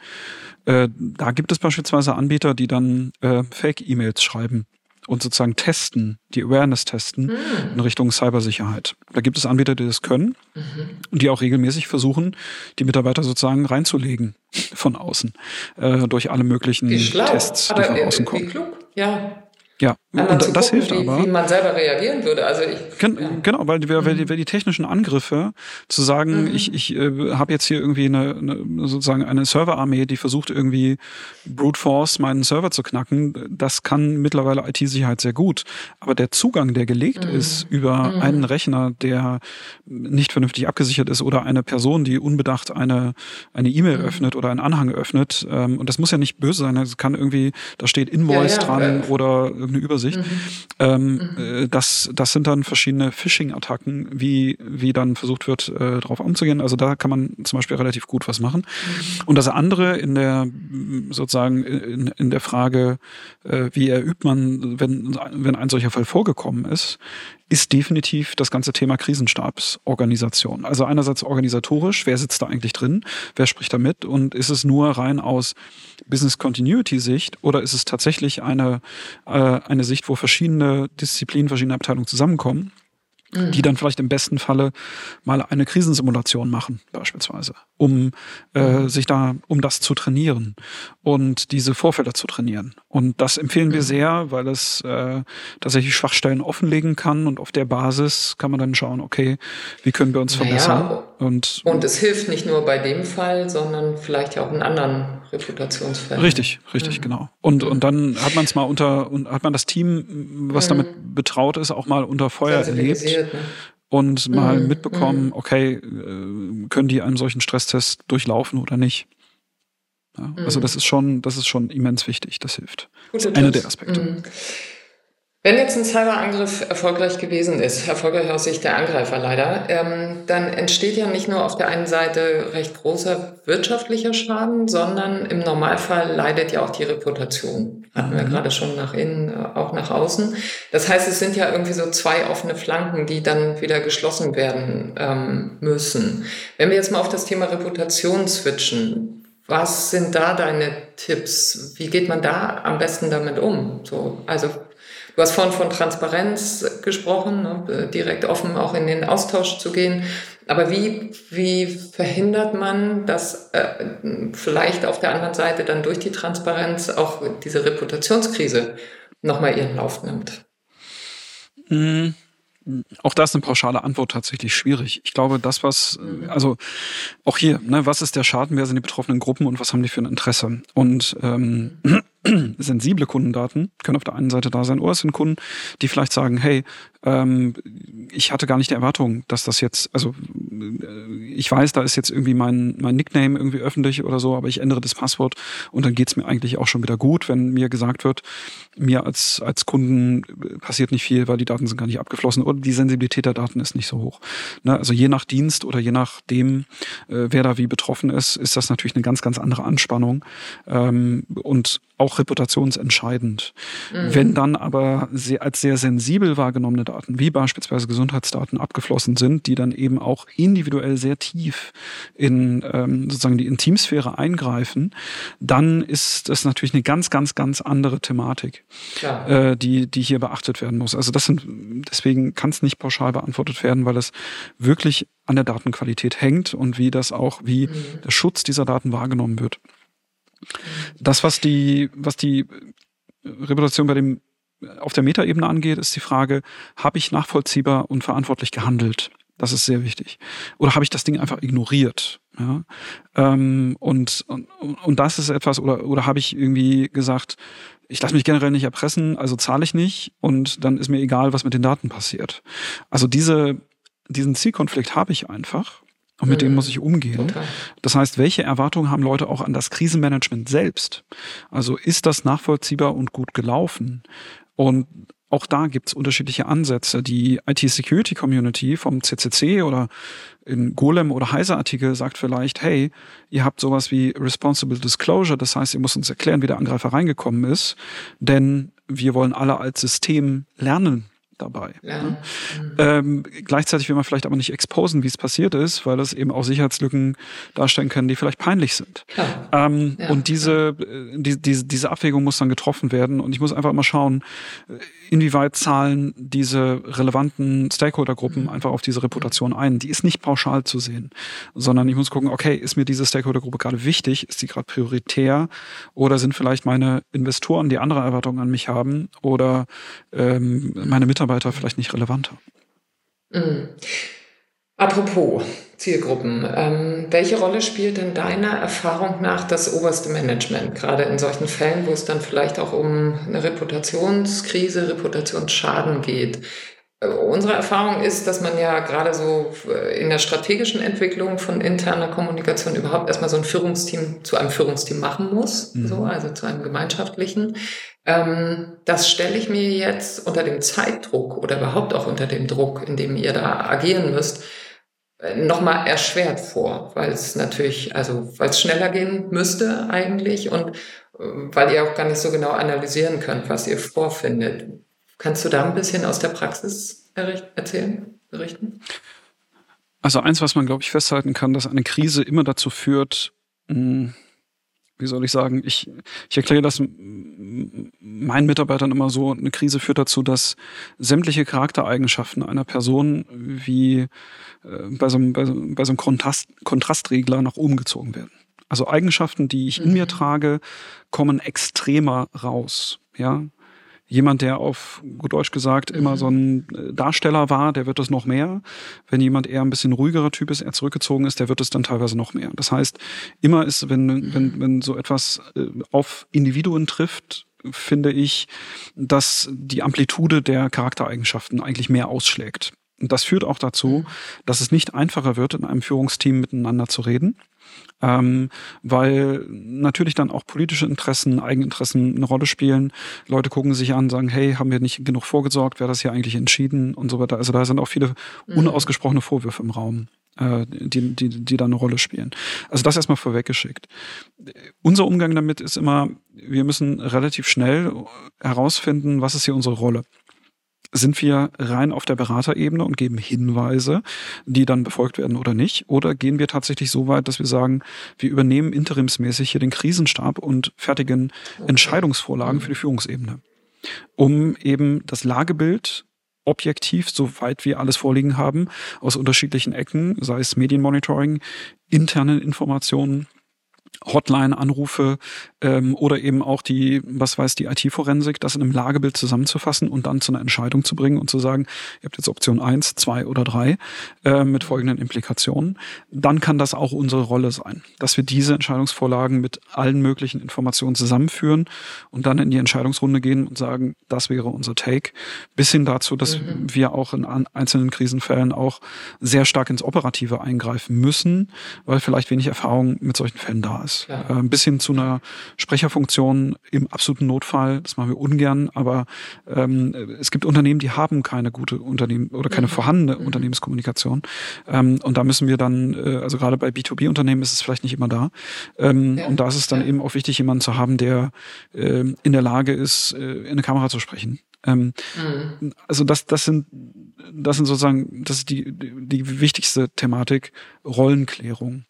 Äh, da gibt es beispielsweise Anbieter, die dann äh, Fake-E-Mails schreiben und sozusagen testen, die Awareness testen mhm. in Richtung Cybersicherheit. Da gibt es Anbieter, die das können mhm. und die auch regelmäßig versuchen, die Mitarbeiter sozusagen reinzulegen von außen äh, durch alle möglichen Tests, die von außen kommen. Wie klug. Ja, ja, und das gucken, hilft wie, aber. Wie man selber reagieren würde. Also ich, Gen ja. Genau, weil, die, weil, die, mhm. weil die technischen Angriffe zu sagen, mhm. ich, ich äh, habe jetzt hier irgendwie eine, eine sozusagen eine Serverarmee, die versucht irgendwie brute force meinen Server zu knacken, das kann mittlerweile IT-Sicherheit sehr gut. Aber der Zugang, der gelegt mhm. ist über mhm. einen Rechner, der nicht vernünftig abgesichert ist oder eine Person, die unbedacht eine eine E-Mail mhm. öffnet oder einen Anhang öffnet, ähm, und das muss ja nicht böse sein, es kann irgendwie, da steht Invoice ja, ja, dran äh, oder irgendeine Übersicht. Mhm. Ähm, mhm. Äh, das, das sind dann verschiedene Phishing-Attacken, wie, wie dann versucht wird, äh, darauf umzugehen. Also da kann man zum Beispiel relativ gut was machen. Mhm. Und das andere in der, sozusagen, in, in der Frage, äh, wie erübt man, wenn, wenn ein solcher Fall vorgekommen ist, ist definitiv das ganze Thema Krisenstabsorganisation. Also einerseits organisatorisch, wer sitzt da eigentlich drin, wer spricht da mit und ist es nur rein aus Business Continuity Sicht oder ist es tatsächlich eine, äh, eine Sicht, wo verschiedene Disziplinen, verschiedene Abteilungen zusammenkommen? Mhm. die dann vielleicht im besten Falle mal eine Krisensimulation machen, beispielsweise, um äh, mhm. sich da, um das zu trainieren und diese Vorfälle zu trainieren. Und das empfehlen wir mhm. sehr, weil es äh, tatsächlich Schwachstellen offenlegen kann und auf der Basis kann man dann schauen, okay, wie können wir uns verbessern. Und, und es hilft nicht nur bei dem Fall, sondern vielleicht ja auch in anderen Reputationsfällen. Richtig, richtig, mhm. genau. Und, und dann hat man es mal unter, und hat man das Team, was mhm. damit betraut ist, auch mal unter Feuer erlebt. Ne? Und mal mhm. mitbekommen, mhm. okay, äh, können die einen solchen Stresstest durchlaufen oder nicht? Ja, also mhm. das ist schon, das ist schon immens wichtig. Das hilft. Das ist einer der Aspekte. Wenn jetzt ein Cyberangriff erfolgreich gewesen ist, erfolgreich aus Sicht der Angreifer leider, ähm, dann entsteht ja nicht nur auf der einen Seite recht großer wirtschaftlicher Schaden, sondern im Normalfall leidet ja auch die Reputation. Hatten wir mhm. gerade schon nach innen, äh, auch nach außen. Das heißt, es sind ja irgendwie so zwei offene Flanken, die dann wieder geschlossen werden ähm, müssen. Wenn wir jetzt mal auf das Thema Reputation switchen, was sind da deine Tipps? Wie geht man da am besten damit um? So, also Du hast vorhin von Transparenz gesprochen, ne, direkt offen auch in den Austausch zu gehen. Aber wie, wie verhindert man, dass äh, vielleicht auf der anderen Seite dann durch die Transparenz auch diese Reputationskrise nochmal ihren Lauf nimmt? Mhm. Auch da ist eine pauschale Antwort tatsächlich schwierig. Ich glaube, das, was, also auch hier, ne, was ist der Schaden, wer sind die betroffenen Gruppen und was haben die für ein Interesse? Und ähm, (clears throat) sensible Kundendaten können auf der einen Seite da sein, oder es sind Kunden, die vielleicht sagen, hey, ähm, ich hatte gar nicht die Erwartung, dass das jetzt, also äh, ich weiß, da ist jetzt irgendwie mein, mein Nickname irgendwie öffentlich oder so, aber ich ändere das Passwort und dann geht's mir eigentlich auch schon wieder gut, wenn mir gesagt wird, mir als, als Kunden passiert nicht viel, weil die Daten sind gar nicht abgeflossen oder die Sensibilität der Daten ist nicht so hoch. Ne? Also je nach Dienst oder je nachdem, äh, wer da wie betroffen ist, ist das natürlich eine ganz, ganz andere Anspannung ähm, und auch reputationsentscheidend. Mhm. Wenn dann aber sehr, als sehr sensibel wahrgenommene Daten, wie beispielsweise Gesundheitsdaten, abgeflossen sind, die dann eben auch individuell sehr tief in ähm, sozusagen die Intimsphäre eingreifen, dann ist das natürlich eine ganz, ganz, ganz andere Thematik, äh, die, die hier beachtet werden muss. Also das sind, deswegen kann es nicht pauschal beantwortet werden, weil es wirklich an der Datenqualität hängt und wie das auch, wie mhm. der Schutz dieser Daten wahrgenommen wird. Das, was die, was die Reputation bei dem auf der Metaebene angeht, ist die Frage, habe ich nachvollziehbar und verantwortlich gehandelt? Das ist sehr wichtig. Oder habe ich das Ding einfach ignoriert? Ja? Ähm, und, und, und das ist etwas, oder, oder habe ich irgendwie gesagt, ich lasse mich generell nicht erpressen, also zahle ich nicht und dann ist mir egal, was mit den Daten passiert. Also diese, diesen Zielkonflikt habe ich einfach. Und mit mhm. dem muss ich umgehen. Total. Das heißt, welche Erwartungen haben Leute auch an das Krisenmanagement selbst? Also ist das nachvollziehbar und gut gelaufen? Und auch da gibt's unterschiedliche Ansätze. Die IT-Security-Community vom CCC oder in Golem oder Heise-Artikel sagt vielleicht, hey, ihr habt sowas wie Responsible Disclosure, das heißt, ihr müsst uns erklären, wie der Angreifer reingekommen ist, denn wir wollen alle als System lernen dabei. Ja. Ne? Mhm. Ähm, gleichzeitig will man vielleicht aber nicht exposen, wie es passiert ist, weil das eben auch Sicherheitslücken darstellen können, die vielleicht peinlich sind. Ähm, ja, und diese, äh, die, diese, diese Abwägung muss dann getroffen werden. Und ich muss einfach mal schauen, äh, inwieweit zahlen diese relevanten Stakeholdergruppen mhm. einfach auf diese Reputation ein. Die ist nicht pauschal zu sehen, sondern ich muss gucken, okay, ist mir diese Stakeholdergruppe gerade wichtig? Ist die gerade prioritär? Oder sind vielleicht meine Investoren, die andere Erwartungen an mich haben, oder ähm, meine Mitarbeiter vielleicht nicht relevanter? Mhm. Apropos Zielgruppen, ähm, welche Rolle spielt denn deiner Erfahrung nach das oberste Management, gerade in solchen Fällen, wo es dann vielleicht auch um eine Reputationskrise, Reputationsschaden geht? Äh, unsere Erfahrung ist, dass man ja gerade so äh, in der strategischen Entwicklung von interner Kommunikation überhaupt erstmal so ein Führungsteam zu einem Führungsteam machen muss, mhm. so, also zu einem gemeinschaftlichen. Ähm, das stelle ich mir jetzt unter dem Zeitdruck oder überhaupt auch unter dem Druck, in dem ihr da agieren müsst, nochmal erschwert vor, weil es natürlich, also weil es schneller gehen müsste eigentlich und äh, weil ihr auch gar nicht so genau analysieren könnt, was ihr vorfindet. Kannst du da ein bisschen aus der Praxis erzählen, berichten? Also eins, was man, glaube ich, festhalten kann, dass eine Krise immer dazu führt, mh, hm, wie soll ich sagen, ich, ich erkläre das meinen Mitarbeitern immer so, eine Krise führt dazu, dass sämtliche Charaktereigenschaften einer Person wie äh, bei, so einem, bei, bei so einem Kontrast, Kontrastregler nach oben gezogen werden. Also Eigenschaften, die ich in mir mhm. trage, kommen extremer raus. Ja, jemand, der auf gut Deutsch gesagt immer mhm. so ein äh, Darsteller war, der wird es noch mehr. Wenn jemand eher ein bisschen ruhigerer Typ ist, eher zurückgezogen ist, der wird es dann teilweise noch mehr. Das heißt, immer ist, wenn, wenn, wenn so etwas äh, auf Individuen trifft, finde ich, dass die Amplitude der Charaktereigenschaften eigentlich mehr ausschlägt. Und das führt auch dazu, mhm. dass es nicht einfacher wird, in einem Führungsteam miteinander zu reden, ähm, weil natürlich dann auch politische Interessen, Eigeninteressen eine Rolle spielen. Leute gucken sich an, sagen, hey, haben wir nicht genug vorgesorgt, wer das hier eigentlich entschieden und so weiter. Also da sind auch viele mhm. unausgesprochene Vorwürfe im Raum äh, die, die, die da eine Rolle spielen. Also das erstmal vorweggeschickt. Unser Umgang damit ist immer, wir müssen relativ schnell herausfinden, was ist hier unsere Rolle sind wir rein auf der Beraterebene und geben Hinweise, die dann befolgt werden oder nicht? Oder gehen wir tatsächlich so weit, dass wir sagen, wir übernehmen interimsmäßig hier den Krisenstab und fertigen Entscheidungsvorlagen für die Führungsebene, um eben das Lagebild objektiv, soweit wir alles vorliegen haben, aus unterschiedlichen Ecken, sei es Medienmonitoring, internen Informationen, Hotline-Anrufe ähm, oder eben auch die, was weiß die IT-Forensik, das in einem Lagebild zusammenzufassen und dann zu einer Entscheidung zu bringen und zu sagen, ihr habt jetzt Option eins, zwei oder drei äh, mit folgenden Implikationen, dann kann das auch unsere Rolle sein, dass wir diese Entscheidungsvorlagen mit allen möglichen Informationen zusammenführen und dann in die Entscheidungsrunde gehen und sagen, das wäre unser Take, bis hin dazu, dass mhm. wir auch in einzelnen Krisenfällen auch sehr stark ins Operative eingreifen müssen, weil vielleicht wenig Erfahrung mit solchen Fällen da ist. Ja. Äh, bis hin zu einer Sprecherfunktion im absoluten Notfall, das machen wir ungern, aber ähm, es gibt Unternehmen, die haben keine gute Unternehmen oder keine mhm. vorhandene mhm. Unternehmenskommunikation. Ähm, und da müssen wir dann, äh, also gerade bei B2B-Unternehmen ist es vielleicht nicht immer da. Ähm, ja. Und da ist es dann ja. eben auch wichtig, jemanden zu haben, der äh, in der Lage ist, äh, in eine Kamera zu sprechen. Ähm, mhm. Also das, das sind, das sind sozusagen, das ist die, die wichtigste Thematik, Rollenklärung.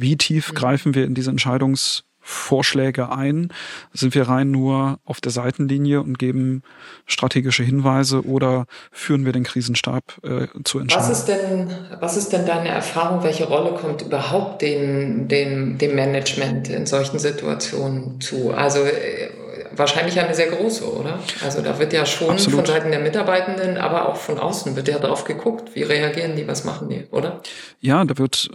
Wie tief mhm. greifen wir in diese Entscheidungsvorschläge ein? Sind wir rein nur auf der Seitenlinie und geben strategische Hinweise oder führen wir den Krisenstab äh, zu entscheiden? Was ist denn, was ist denn deine Erfahrung? Welche Rolle kommt überhaupt den, den, dem Management in solchen Situationen zu? Also äh, wahrscheinlich eine sehr große, oder? Also da wird ja schon Absolut. von Seiten der Mitarbeitenden, aber auch von außen wird ja drauf geguckt, wie reagieren die, was machen die, oder? Ja, da wird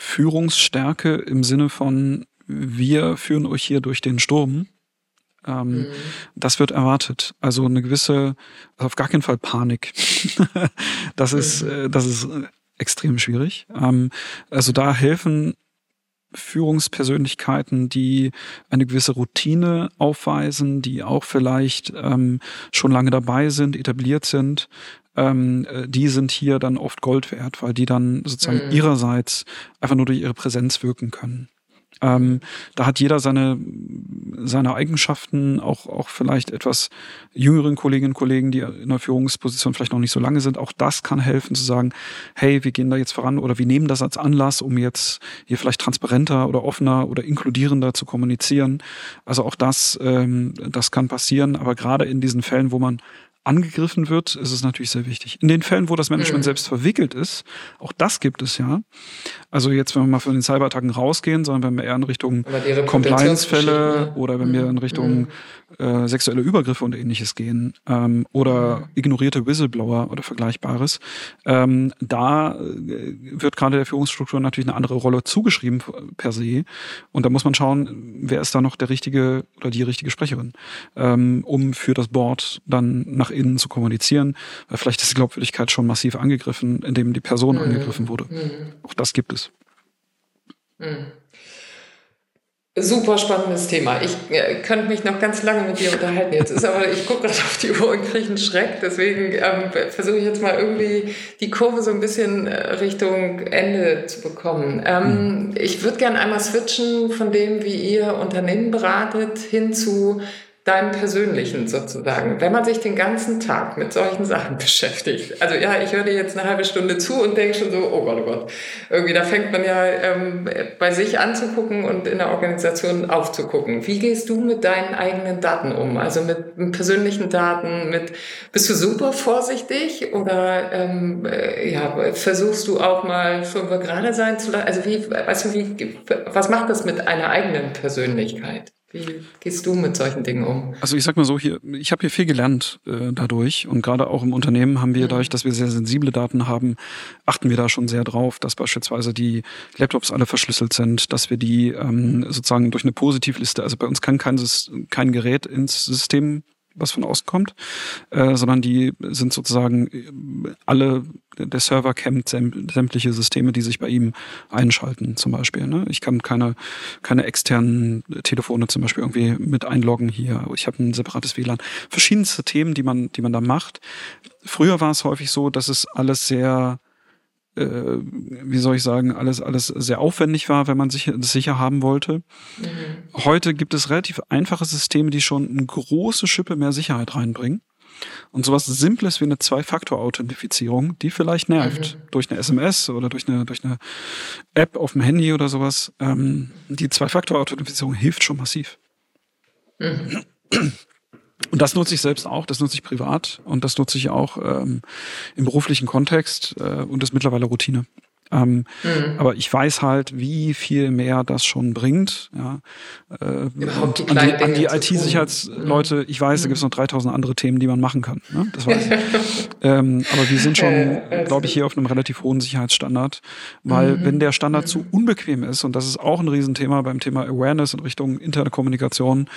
Führungsstärke im Sinne von, wir führen euch hier durch den Sturm. Ähm, mhm. Das wird erwartet. Also eine gewisse, auf gar keinen Fall Panik. (laughs) das ist, mhm. äh, das ist äh, extrem schwierig. Ähm, also da helfen Führungspersönlichkeiten, die eine gewisse Routine aufweisen, die auch vielleicht ähm, schon lange dabei sind, etabliert sind, ähm, äh, die sind hier dann oft Gold wert, weil die dann sozusagen mhm. ihrerseits einfach nur durch ihre Präsenz wirken können. Ähm, da hat jeder seine, seine Eigenschaften, auch, auch vielleicht etwas jüngeren Kolleginnen und Kollegen, die in der Führungsposition vielleicht noch nicht so lange sind, auch das kann helfen zu sagen, hey, wir gehen da jetzt voran oder wir nehmen das als Anlass, um jetzt hier vielleicht transparenter oder offener oder inkludierender zu kommunizieren. Also auch das, ähm, das kann passieren, aber gerade in diesen Fällen, wo man angegriffen wird, ist es natürlich sehr wichtig. In den Fällen, wo das Management mhm. selbst verwickelt ist, auch das gibt es ja. Also jetzt, wenn wir mal von den Cyberattacken rausgehen, sondern wenn wir eher in Richtung Compliance-Fälle oder wenn wir in Richtung mhm. äh, sexuelle Übergriffe und ähnliches gehen ähm, oder mhm. ignorierte Whistleblower oder Vergleichbares, ähm, da äh, wird gerade der Führungsstruktur natürlich eine andere Rolle zugeschrieben per se. Und da muss man schauen, wer ist da noch der richtige oder die richtige Sprecherin, ähm, um für das Board dann nach nach innen zu kommunizieren. Weil vielleicht ist die Glaubwürdigkeit schon massiv angegriffen, indem die Person mhm. angegriffen wurde. Mhm. Auch das gibt es. Mhm. Super spannendes Thema. Ich äh, könnte mich noch ganz lange mit dir unterhalten. Jetzt ist aber, ich gucke gerade auf die Uhr und kriege einen Schreck. Deswegen ähm, versuche ich jetzt mal irgendwie die Kurve so ein bisschen äh, Richtung Ende zu bekommen. Ähm, mhm. Ich würde gerne einmal switchen von dem, wie ihr Unternehmen beratet, hin zu deinem persönlichen sozusagen, wenn man sich den ganzen Tag mit solchen Sachen beschäftigt. Also ja, ich höre dir jetzt eine halbe Stunde zu und denke schon so, oh Gott, oh Gott. Irgendwie, da fängt man ja ähm, bei sich anzugucken und in der Organisation aufzugucken. Wie gehst du mit deinen eigenen Daten um? Also mit persönlichen Daten, mit bist du super vorsichtig oder ähm, äh, ja, versuchst du auch mal schon gerade sein zu lassen? Also wie, weißt du, wie, was macht das mit einer eigenen Persönlichkeit? Wie gehst du mit solchen Dingen um? Also ich sag mal so, hier, ich habe hier viel gelernt äh, dadurch und gerade auch im Unternehmen haben wir, dadurch, dass wir sehr sensible Daten haben, achten wir da schon sehr drauf, dass beispielsweise die Laptops alle verschlüsselt sind, dass wir die ähm, sozusagen durch eine Positivliste, also bei uns kann kein, kein Gerät ins System was von außen kommt, äh, sondern die sind sozusagen äh, alle, der Server kennt sämtliche Systeme, die sich bei ihm einschalten, zum Beispiel. Ne? Ich kann keine, keine externen Telefone zum Beispiel irgendwie mit einloggen hier. Ich habe ein separates WLAN. Verschiedenste Themen, die man, die man da macht. Früher war es häufig so, dass es alles sehr äh, wie soll ich sagen, alles, alles sehr aufwendig war, wenn man sich das sicher haben wollte. Mhm. Heute gibt es relativ einfache Systeme, die schon eine große Schippe mehr Sicherheit reinbringen. Und sowas Simples wie eine Zwei-Faktor-Authentifizierung, die vielleicht nervt, mhm. durch eine SMS oder durch eine, durch eine App auf dem Handy oder sowas, ähm, die Zwei-Faktor-Authentifizierung hilft schon massiv. Mhm. Und das nutze ich selbst auch, das nutze ich privat und das nutze ich auch ähm, im beruflichen Kontext äh, und ist mittlerweile Routine. Ähm, mhm. Aber ich weiß halt, wie viel mehr das schon bringt. Ja. Äh, die an die, die IT-Sicherheitsleute, mhm. ich weiß, mhm. da gibt es noch 3000 andere Themen, die man machen kann. Ne? Das weiß ich. (laughs) ähm, aber wir sind schon, äh, glaube ich, hier auf einem relativ hohen Sicherheitsstandard. Weil mhm. wenn der Standard zu unbequem ist, und das ist auch ein Riesenthema beim Thema Awareness in Richtung interne Kommunikation,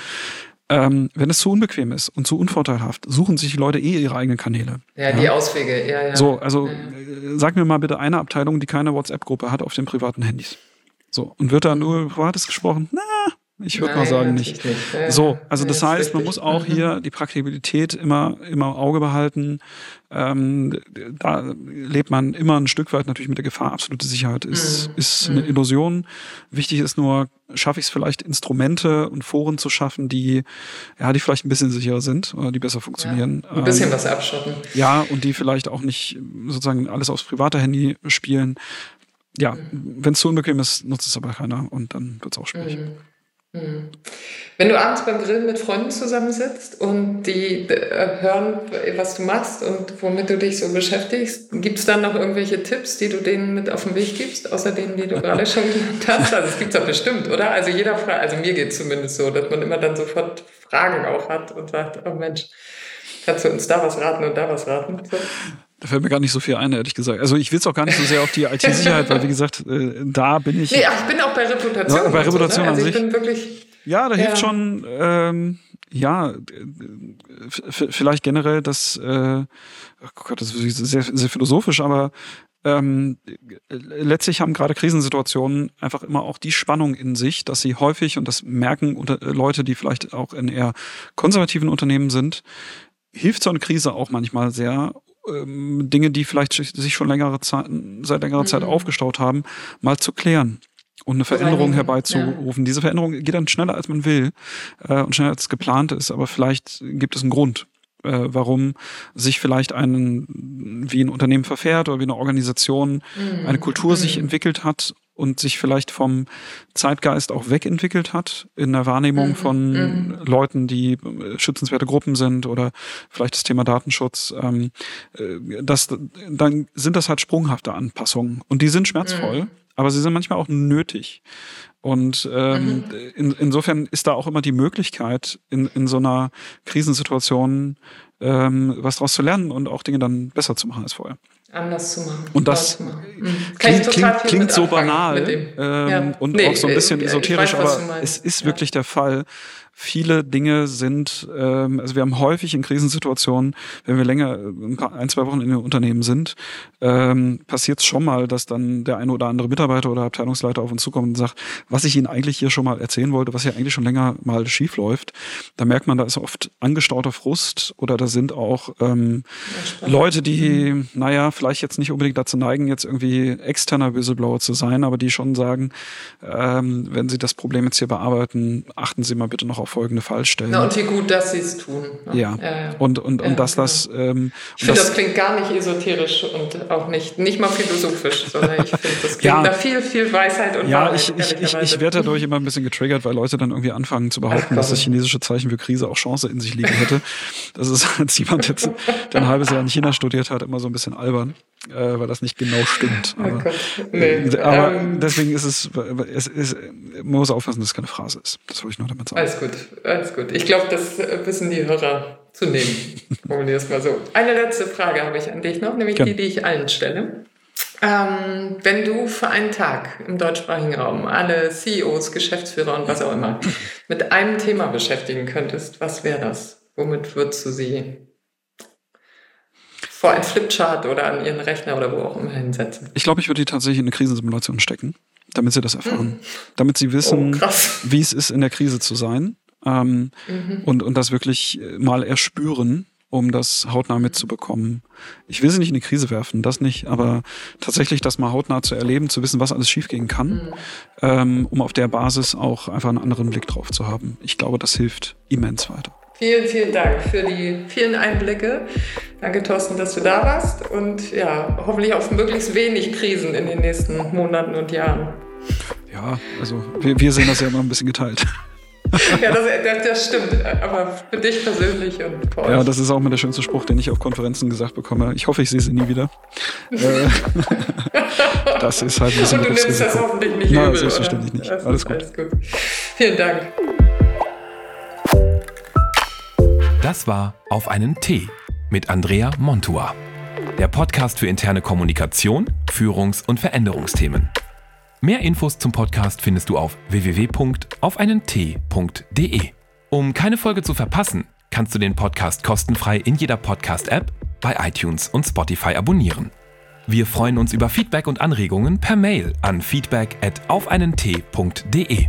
ähm, wenn es zu unbequem ist und zu unvorteilhaft, suchen sich die Leute eh ihre eigenen Kanäle. Ja, ja. die Auswege, ja, ja. So, also ja, ja. sag mir mal bitte eine Abteilung, die keine WhatsApp-Gruppe hat auf den privaten Handys. So, und wird da nur Privates gesprochen? Na, ich würde mal sagen nicht. nicht. So, also das heißt, man muss auch hier die Praktikabilität immer immer im Auge behalten. Ähm, da lebt man immer ein Stück weit natürlich mit der Gefahr. Absolute Sicherheit ist mhm. ist eine mhm. Illusion. Wichtig ist nur, schaffe ich es vielleicht Instrumente und Foren zu schaffen, die ja die vielleicht ein bisschen sicherer sind oder die besser funktionieren. Ja, ein bisschen ähm, was abschotten. Ja, und die vielleicht auch nicht sozusagen alles aufs private Handy spielen. Ja, mhm. wenn es zu unbequem ist, nutzt es aber keiner und dann wird es auch schwierig. Mhm. Hm. Wenn du abends beim Grillen mit Freunden zusammensitzt und die äh, hören, was du machst und womit du dich so beschäftigst, gibt es dann noch irgendwelche Tipps, die du denen mit auf den Weg gibst, außer denen, die du (laughs) gerade schon genannt hast? Also es gibt es doch bestimmt, oder? Also jeder fragt, also mir geht es zumindest so, dass man immer dann sofort Fragen auch hat und sagt, oh Mensch, kannst du uns da was raten und da was raten? So. Da fällt mir gar nicht so viel ein, ehrlich gesagt. Also ich will es auch gar nicht so sehr auf die (laughs) IT-Sicherheit, weil wie gesagt, äh, da bin ich. Nee, ach, ich bin auch bei Reputation. Ja, bei Reputation so, ne? also an sich. Ich bin wirklich, ja, da ja. hilft schon, ähm, ja, vielleicht generell das, äh, oh Gott, das ist sehr, sehr philosophisch, aber ähm, letztlich haben gerade Krisensituationen einfach immer auch die Spannung in sich, dass sie häufig, und das merken unter, Leute, die vielleicht auch in eher konservativen Unternehmen sind, hilft so eine Krise auch manchmal sehr, ähm, Dinge, die vielleicht sich schon längere Zeit, seit längerer mhm. Zeit aufgestaut haben, mal zu klären. und eine Veränderung herbeizurufen. Ja. Diese Veränderung geht dann schneller, als man will äh, und schneller, als geplant ist, aber vielleicht gibt es einen Grund, äh, warum sich vielleicht ein, wie ein Unternehmen verfährt oder wie eine Organisation, mhm. eine Kultur mhm. sich entwickelt hat und sich vielleicht vom Zeitgeist auch wegentwickelt hat in der Wahrnehmung mhm. von mhm. Leuten, die äh, schützenswerte Gruppen sind oder vielleicht das Thema Datenschutz, ähm, äh, das, dann sind das halt sprunghafte Anpassungen und die sind schmerzvoll, mhm. aber sie sind manchmal auch nötig. Und ähm, mhm. in, insofern ist da auch immer die Möglichkeit, in, in so einer Krisensituation ähm, was daraus zu lernen und auch Dinge dann besser zu machen als vorher anders zu machen. Und das mhm. klingt, klingt, klingt so banal ähm, ja. und nee, auch so ein bisschen esoterisch, weiß, aber es ist ja. wirklich der Fall viele Dinge sind, ähm, also wir haben häufig in Krisensituationen, wenn wir länger, ein, zwei Wochen in den Unternehmen sind, ähm, passiert es schon mal, dass dann der eine oder andere Mitarbeiter oder Abteilungsleiter auf uns zukommt und sagt, was ich Ihnen eigentlich hier schon mal erzählen wollte, was ja eigentlich schon länger mal schief läuft. Da merkt man, da ist oft angestauter Frust oder da sind auch ähm, Leute, die, mhm. naja, vielleicht jetzt nicht unbedingt dazu neigen, jetzt irgendwie externer Whistleblower zu sein, aber die schon sagen, ähm, wenn Sie das Problem jetzt hier bearbeiten, achten Sie mal bitte noch auf folgende Fallstellen. Na, und wie gut, dass sie es tun. Ne? Ja. ja, ja. Und, und, und dass genau. das. Ähm, ich finde, das, das, klingt gar nicht esoterisch und auch nicht, nicht mal philosophisch, sondern ich finde, das (laughs) klingt ja, nach viel, viel Weisheit und Ja, Wahrheit, ich, ich, ich, ich werde dadurch immer ein bisschen getriggert, weil Leute dann irgendwie anfangen zu behaupten, Ach, dass das chinesische Zeichen für Krise auch Chance in sich liegen hätte. Das ist (laughs) als jemand, jetzt, der ein halbes Jahr in China studiert hat, immer so ein bisschen albern äh, weil das nicht genau stimmt. Oh aber, oh nee. aber ähm, deswegen ist es, es ist, man muss aufpassen, dass es keine Phrase ist. Das wollte ich nur damit sagen. Alles gut, alles gut. Ich glaube, das wissen die Hörer zu nehmen. (laughs) Formulier es mal so. Eine letzte Frage habe ich an dich noch, nämlich Gerne. die, die ich allen stelle. Ähm, wenn du für einen Tag im deutschsprachigen Raum alle CEOs, Geschäftsführer und was auch immer mit einem Thema beschäftigen könntest, was wäre das? Womit würdest du sie vor ein Flipchart oder an ihren Rechner oder wo auch immer hinsetzen? Ich glaube, ich würde die tatsächlich in eine Krisensimulation stecken, damit sie das erfahren. Hm. Damit sie wissen, oh, wie es ist, in der Krise zu sein. Ähm, mhm. und, und das wirklich mal erspüren, um das hautnah mitzubekommen. Ich will sie nicht in die Krise werfen, das nicht, aber tatsächlich das mal hautnah zu erleben, zu wissen, was alles schiefgehen kann, mhm. ähm, um auf der Basis auch einfach einen anderen Blick drauf zu haben. Ich glaube, das hilft immens weiter. Vielen, vielen Dank für die vielen Einblicke. Danke, Thorsten, dass du da warst. Und ja, hoffentlich auf möglichst wenig Krisen in den nächsten Monaten und Jahren. Ja, also wir, wir sehen das ja immer ein bisschen geteilt. (laughs) ja, das, das, stimmt. Aber für dich persönlich und für euch. Ja, das ist auch mal der schönste Spruch, den ich auf Konferenzen gesagt bekomme. Ich hoffe, ich sehe sie nie wieder. Äh, (laughs) das ist halt ein bisschen Und du nimmst das hoffentlich nicht Nein, übel. selbstverständlich nicht. Alles gut. alles gut. Vielen Dank. Das war Auf einen Tee mit Andrea Montua. Der Podcast für interne Kommunikation, Führungs- und Veränderungsthemen. Mehr Infos zum Podcast findest du auf www.aufeinentee.de. Um keine Folge zu verpassen, kannst du den Podcast kostenfrei in jeder Podcast-App, bei iTunes und Spotify abonnieren. Wir freuen uns über Feedback und Anregungen per Mail an feedback at aufeinentee.de.